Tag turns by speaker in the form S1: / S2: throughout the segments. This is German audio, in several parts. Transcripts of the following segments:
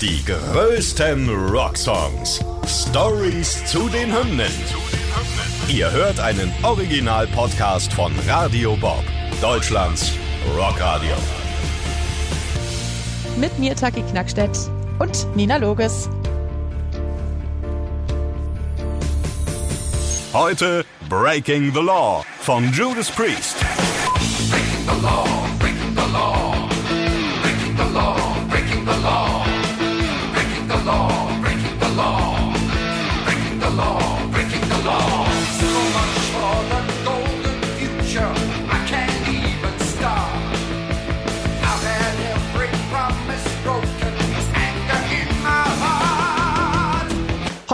S1: Die größten Rocksongs. Stories zu den Hymnen. Ihr hört einen Original-Podcast von Radio Bob, Deutschlands Rockradio.
S2: Mit mir Taki Knackstedt und Nina Loges.
S1: Heute Breaking the Law von Judas Priest.
S3: Breaking the law,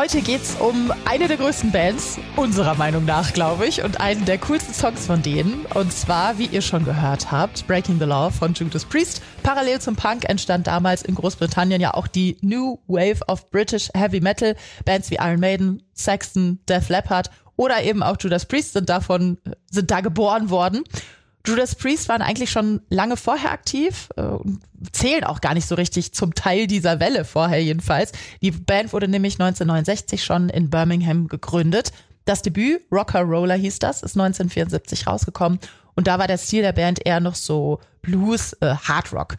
S2: Heute geht's um eine der größten Bands, unserer Meinung nach, glaube ich, und einen der coolsten Songs von denen. Und zwar, wie ihr schon gehört habt, Breaking the Law von Judas Priest. Parallel zum Punk entstand damals in Großbritannien ja auch die New Wave of British Heavy Metal. Bands wie Iron Maiden, Saxon, Def Leppard oder eben auch Judas Priest sind davon, sind da geboren worden. Judas Priest waren eigentlich schon lange vorher aktiv äh, und zählen auch gar nicht so richtig zum Teil dieser Welle vorher jedenfalls. Die Band wurde nämlich 1969 schon in Birmingham gegründet. Das Debüt, Rocker Roller hieß das, ist 1974 rausgekommen und da war der Stil der Band eher noch so Blues, äh, Hard Rock.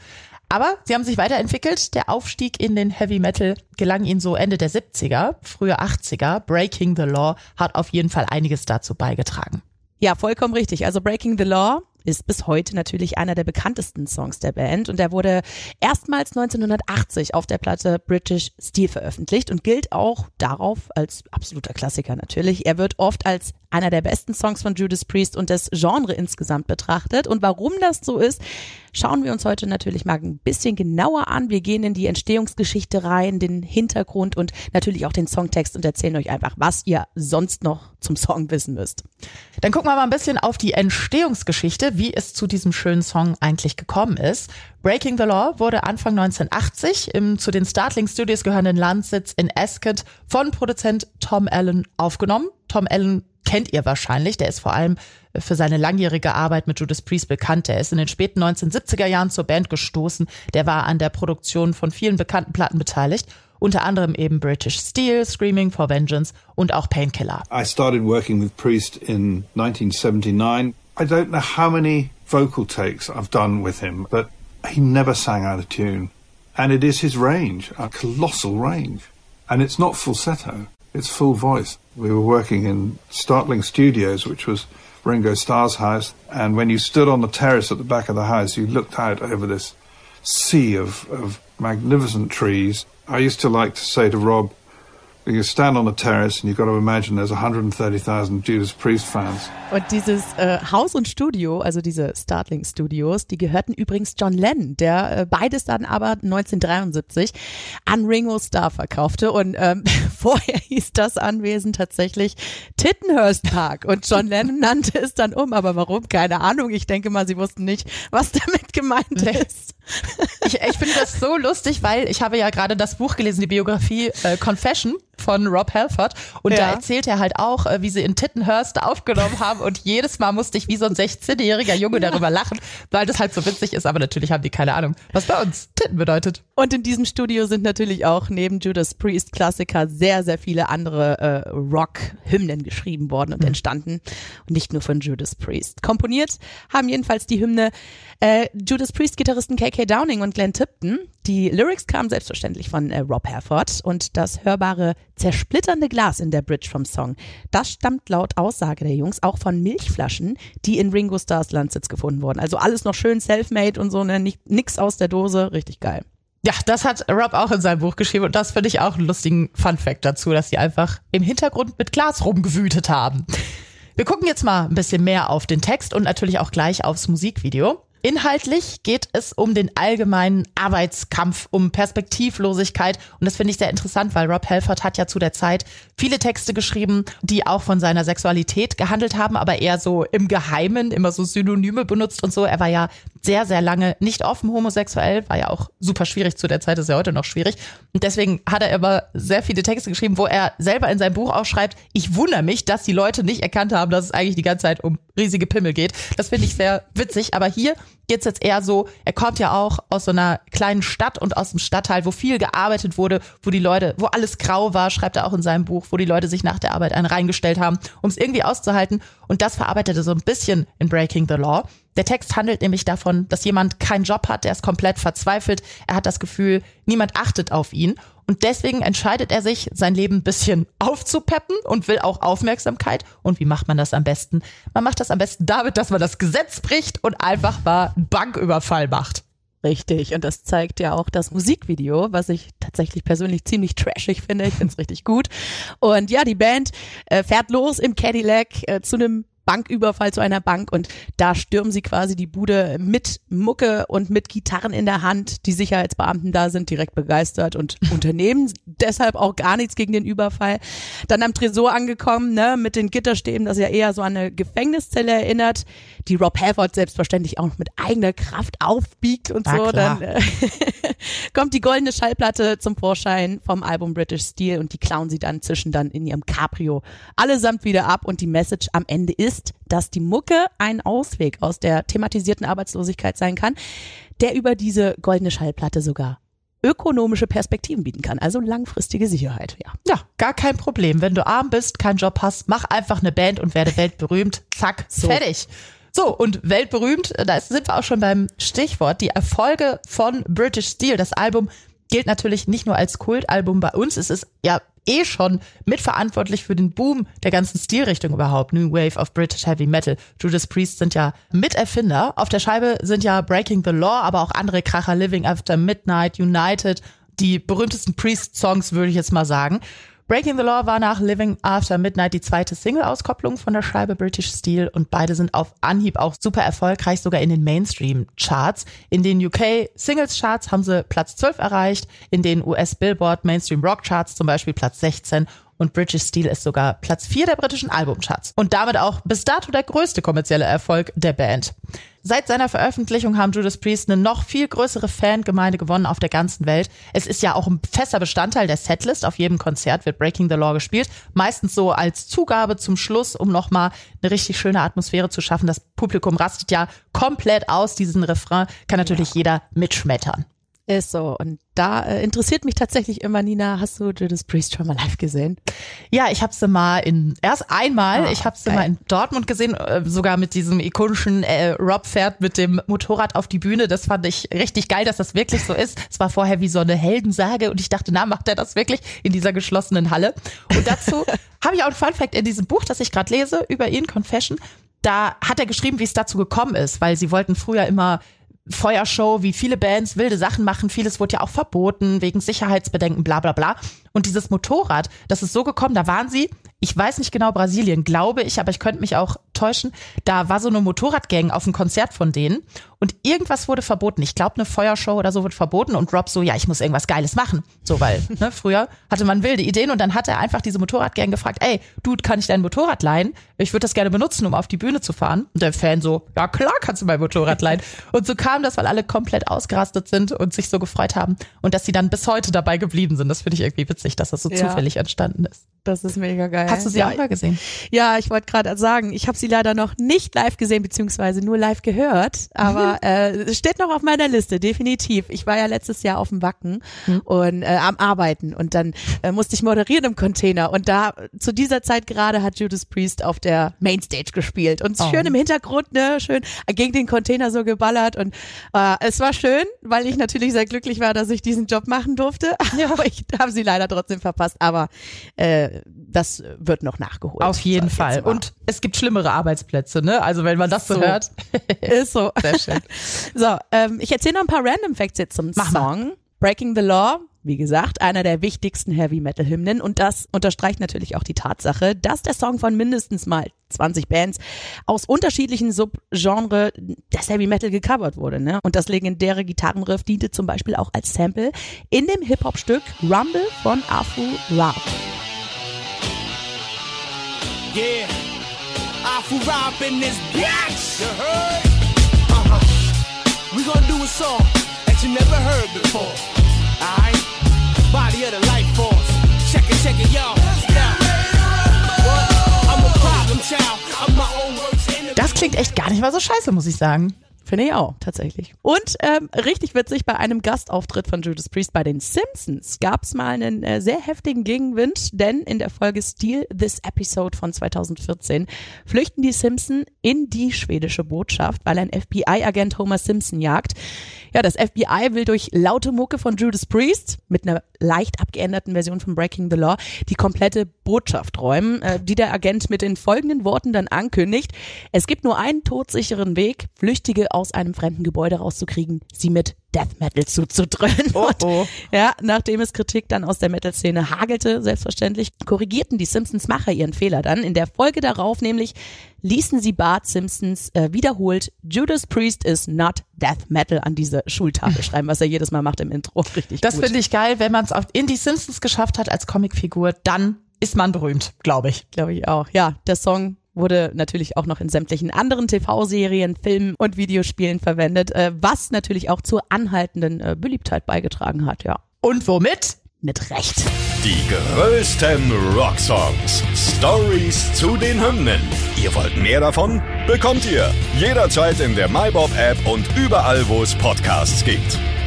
S2: Aber sie haben sich weiterentwickelt. Der Aufstieg in den Heavy Metal gelang ihnen so Ende der 70er, frühe 80er. Breaking the Law hat auf jeden Fall einiges dazu beigetragen.
S4: Ja, vollkommen richtig. Also Breaking the Law ist bis heute natürlich einer der bekanntesten Songs der Band und er wurde erstmals 1980 auf der Platte British Steel veröffentlicht und gilt auch darauf als absoluter Klassiker natürlich. Er wird oft als einer der besten Songs von Judas Priest und des Genre insgesamt betrachtet. Und warum das so ist, schauen wir uns heute natürlich mal ein bisschen genauer an. Wir gehen in die Entstehungsgeschichte rein, den Hintergrund und natürlich auch den Songtext und erzählen euch einfach, was ihr sonst noch zum Song wissen müsst.
S2: Dann gucken wir mal ein bisschen auf die Entstehungsgeschichte, wie es zu diesem schönen Song eigentlich gekommen ist. Breaking the Law wurde Anfang 1980 im zu den Startling Studios gehörenden Landsitz in Ascot von Produzent Tom Allen aufgenommen. Tom Allen kennt ihr wahrscheinlich. Der ist vor allem für seine langjährige Arbeit mit Judas Priest bekannt. Er ist in den späten 1970er Jahren zur Band gestoßen. Der war an der Produktion von vielen bekannten Platten beteiligt. Unter anderem eben British Steel, Screaming for Vengeance und auch Painkiller.
S5: I started working with Priest in 1979. I don't know how many vocal takes I've done with him, but he never sang out of tune. And it is his range, a colossal range. And it's not falsetto, it's full voice. We were working in Startling Studios, which was Ringo Starr's house. And when you stood on the terrace at the back of the house, you looked out over this sea of, of magnificent trees. I used to like to say to Rob, you stand on the terrace and you've got to imagine there's 130,000 Judas Priest fans.
S4: Und dieses äh, Haus und Studio, also diese Startling Studios, die gehörten übrigens John Lennon, der äh, beides dann aber 1973 an Ringo Starr verkaufte. Und ähm, vorher hieß das Anwesen tatsächlich Tittenhurst Park. Und John Lennon nannte es dann um. Aber warum? Keine Ahnung. Ich denke mal, sie wussten nicht, was damit gemeint ist.
S2: Ich, ich finde das so lustig, weil ich habe ja gerade das Buch gelesen, die Biografie äh, Confession von Rob Halford. Und da
S4: Ja.
S2: erzählt er halt auch, äh, wie sie in Tittenhurst aufgenommen haben. Und jedes Mal musste ich wie so ein 16-jähriger Junge darüber lachen, weil das halt so witzig ist, aber natürlich haben die keine Ahnung, was bei uns Titten bedeutet.
S4: Und in diesem Studio sind natürlich auch neben Judas Priest Klassiker sehr, sehr viele andere äh, Rock-Hymnen geschrieben worden und entstanden. Und nicht nur von Judas Priest. Komponiert haben jedenfalls die Hymne äh, Judas Priest-Gitarristen KK Downing und Glenn Tipton. Die Lyrics kamen selbstverständlich von äh, Rob Halford und das hörbare zersplitternde Glas in der Bridge vom Song, das stammt laut Aussage der Jungs auch von Milchflaschen, die in Ringo Starrs Landsitz gefunden wurden. Also alles noch schön self-made und so, ne? Nix aus der Dose, richtig geil.
S2: Ja, das hat Rob auch in seinem Buch geschrieben und das finde ich auch einen lustigen Fun-Fact dazu, dass die einfach im Hintergrund mit Glas rumgewütet haben. Wir gucken jetzt mal ein bisschen mehr auf den Text und natürlich auch gleich aufs Musikvideo. Inhaltlich geht es um den allgemeinen Arbeitskampf, um Perspektivlosigkeit. Und das finde ich sehr interessant, weil Rob Halford hat ja zu der Zeit viele Texte geschrieben, die auch von seiner Sexualität gehandelt haben, aber eher so im Geheimen, immer so Synonyme benutzt und so. Er war ja sehr, sehr lange nicht offen homosexuell, war ja auch super schwierig zu der Zeit, ist ja heute noch schwierig. Und deswegen hat er immer sehr viele Texte geschrieben, wo er selber in seinem Buch auch schreibt, ich wundere mich, dass die Leute nicht erkannt haben, dass es eigentlich die ganze Zeit um riesige Pimmel geht. Das finde ich sehr witzig. Aber hier jetzt eher so, er kommt ja auch aus so einer kleinen Stadt und aus dem Stadtteil, wo viel gearbeitet wurde, wo die Leute, wo alles grau war, schreibt er auch in seinem Buch, wo die Leute sich nach der Arbeit einen reingestellt haben, um es irgendwie auszuhalten. Und das verarbeitet er so ein bisschen in Breaking the Law. Der Text handelt nämlich davon, dass jemand keinen Job hat, der ist komplett verzweifelt. Er hat das Gefühl, niemand achtet auf ihn. Und deswegen entscheidet er sich, sein Leben ein bisschen aufzupeppen und will auch Aufmerksamkeit. Und wie macht man das am besten? Man macht das am besten damit, dass man das Gesetz bricht und einfach mal einen Banküberfall macht.
S4: Richtig, und das zeigt ja auch das Musikvideo, was ich tatsächlich persönlich ziemlich trashig finde. Ich finde es richtig gut. Und ja, die Band äh, fährt los im Cadillac äh, zu einem Banküberfall zu einer Bank und da stürmen sie quasi die Bude mit Mucke und mit Gitarren in der Hand. Die Sicherheitsbeamten da sind direkt begeistert und unternehmen deshalb auch gar nichts gegen den Überfall. Dann am Tresor angekommen, ne, mit den Gitterstäben, das ja eher so an eine Gefängniszelle erinnert, die Rob Halford selbstverständlich auch mit eigener Kraft aufbiegt und
S2: Na
S4: so.
S2: klar.
S4: Dann äh, kommt die goldene Schallplatte zum Vorschein vom Album British Steel und die klauen sie dann, zwischen dann in ihrem Cabrio allesamt wieder ab und die Message am Ende ist, dass die Mucke ein Ausweg aus der thematisierten Arbeitslosigkeit sein kann, der über diese goldene Schallplatte sogar ökonomische Perspektiven bieten kann, also langfristige Sicherheit, ja.
S2: Ja, gar kein Problem. Wenn du arm bist, keinen Job hast, mach einfach eine Band und werde weltberühmt. Zack,
S4: So.
S2: fertig. So, und weltberühmt, da sind wir auch schon beim Stichwort. Die Erfolge von British Steel. Das Album gilt natürlich nicht nur als Kultalbum bei uns. Es ist ja eh schon mitverantwortlich für den Boom der ganzen Stilrichtung überhaupt. New Wave of British Heavy Metal. Judas Priest sind ja Miterfinder. Auf der Scheibe sind ja Breaking the Law, aber auch andere Kracher Living After Midnight, United, die berühmtesten Priest-Songs, würde ich jetzt mal sagen. Breaking the Law war nach Living After Midnight die zweite Single-Auskopplung von der Scheibe British Steel und beide sind auf Anhieb auch super erfolgreich, sogar in den Mainstream-Charts. In den UK Singles-Charts haben sie Platz 12 erreicht, in den US Billboard Mainstream Rock Charts zum Beispiel Platz 16 und British Steel ist sogar Platz 4 der britischen Albumcharts und damit auch bis dato der größte kommerzielle Erfolg der Band. Seit seiner Veröffentlichung haben Judas Priest eine noch viel größere Fangemeinde gewonnen auf der ganzen Welt. Es ist ja auch ein fester Bestandteil der Setlist. Auf jedem Konzert wird Breaking the Law gespielt. Meistens so als Zugabe zum Schluss, um nochmal eine richtig schöne Atmosphäre zu schaffen. Das Publikum rastet ja komplett aus. Diesen Refrain kann natürlich jeder mitschmettern.
S4: Ist so. Und da äh, interessiert mich tatsächlich immer, Nina, hast du Judas Priest schon mal live gesehen?
S2: Ja, ich habe sie mal in erst einmal,
S4: Ah,
S2: ich habe sie mal in Dortmund gesehen, äh, sogar mit diesem ikonischen äh, Rob fährt mit dem Motorrad auf die Bühne. Das fand ich richtig geil, dass das wirklich so ist. Es war vorher wie so eine Heldensage und ich dachte, na, macht er das wirklich in dieser geschlossenen Halle? Und dazu habe ich auch ein Fun Fact in diesem Buch, das ich gerade lese über ihn, Confession. Da hat er geschrieben, wie es dazu gekommen ist, weil sie wollten früher immer Feuershow, wie viele Bands wilde Sachen machen. Vieles wurde ja auch verboten wegen Sicherheitsbedenken, bla bla bla. Und dieses Motorrad, das ist so gekommen, da waren sie, ich weiß nicht genau, Brasilien, glaube ich, aber ich könnte mich auch täuschen. Da war so eine Motorradgang auf einem Konzert von denen und irgendwas wurde verboten. Ich glaube, eine Feuershow oder so wird verboten und Rob so, ja, ich muss irgendwas Geiles machen. So, weil ne, früher hatte man wilde Ideen und dann hat er einfach diese Motorradgang gefragt, ey, Dude, kann ich dein Motorrad leihen? Ich würde das gerne benutzen, um auf die Bühne zu fahren. Und der Fan so, ja klar kannst du mein Motorrad leihen. Und so kam das, weil alle komplett ausgerastet sind und sich so gefreut haben und dass sie dann bis heute dabei geblieben sind. Das finde ich irgendwie witzig, dass das so
S4: Ja.
S2: zufällig entstanden ist.
S4: Das ist mega geil.
S2: Hast du sie
S4: ja,
S2: auch mal gesehen?
S4: Ja, ich wollte gerade sagen, ich habe sie leider noch nicht live gesehen, beziehungsweise nur live gehört, aber äh, es steht noch auf meiner Liste, definitiv. Ich war ja letztes Jahr auf dem Wacken und äh, am Arbeiten und dann äh, musste ich moderieren im Container und da zu dieser Zeit gerade hat Judas Priest auf der Mainstage gespielt und
S2: Oh.
S4: schön im Hintergrund, ne, schön gegen den Container so geballert und äh, es war schön, weil ich natürlich sehr glücklich war, dass ich diesen Job machen durfte, aber ich habe sie leider trotzdem verpasst, aber äh, das wird noch nachgeholt.
S2: Auf jeden Fall.
S4: mal.
S2: Und es gibt schlimmere Arbeitsplätze, ne? Also wenn man das so,
S4: So.
S2: hört.
S4: Ist so.
S2: Sehr schön.
S4: So, ähm, ich erzähle noch ein paar Random Facts jetzt zum
S2: Mach mal.
S4: Song. Breaking the Law, wie gesagt, einer der wichtigsten Heavy Metal Hymnen und das unterstreicht natürlich auch die Tatsache, dass der Song von mindestens mal 20 Bands aus unterschiedlichen Subgenre des Heavy Metal gecovert wurde. Ne? Und das legendäre Gitarrenriff diente zum Beispiel auch als Sample in dem Hip-Hop-Stück Rumble von Afu Ra.
S6: Yeah, Afu Rob in this bitch. You heard? Uh-huh. We gonna do a song that you never heard before. Alright? Body of the life force. Check it, check it, y'all. Yeah. What? I'm a problem child. I'm my own worst enemy.
S2: Das klingt echt gar nicht mal so scheiße, muss ich sagen.
S4: Finde ich auch, tatsächlich. Und ähm, richtig witzig, bei einem Gastauftritt von Judas Priest bei den Simpsons gab es mal einen äh, sehr heftigen Gegenwind, denn in der Folge Steal This Episode von 2014 flüchten die Simpson in die schwedische Botschaft, weil ein FBI-Agent Homer Simpson jagt. Ja, das FBI will durch laute Mucke von Judas Priest mit einer leicht abgeänderten Version von Breaking the Law die komplette Botschaft räumen, äh, die der Agent mit den folgenden Worten dann ankündigt. Es gibt nur einen todsicheren Weg, Flüchtige aus einem fremden Gebäude rauszukriegen, sie mit Death Metal zuzudröhnen.
S2: Oh, oh.
S4: Und, ja, nachdem es Kritik dann aus der Metal-Szene hagelte, selbstverständlich, korrigierten die Simpsons-Macher ihren Fehler dann. In der Folge darauf nämlich ließen sie Bart Simpsons äh, wiederholt Judas Priest is not Death Metal an diese Schultafel schreiben, was er jedes Mal macht im Intro. Richtig
S2: Das finde ich geil, wenn man es in die Simpsons geschafft hat als Comicfigur, dann ist man berühmt, glaube ich.
S4: Glaube ich auch. Ja, der Song wurde natürlich auch noch in sämtlichen anderen TV-Serien, Filmen und Videospielen verwendet, äh, was natürlich auch zur anhaltenden äh, Beliebtheit beigetragen hat, ja.
S2: Und womit?
S4: Mit Recht.
S1: Die größten Rocksongs. Stories zu den Hymnen. Ihr wollt mehr davon? Bekommt ihr jederzeit in der MyBob-App und überall, wo es Podcasts gibt.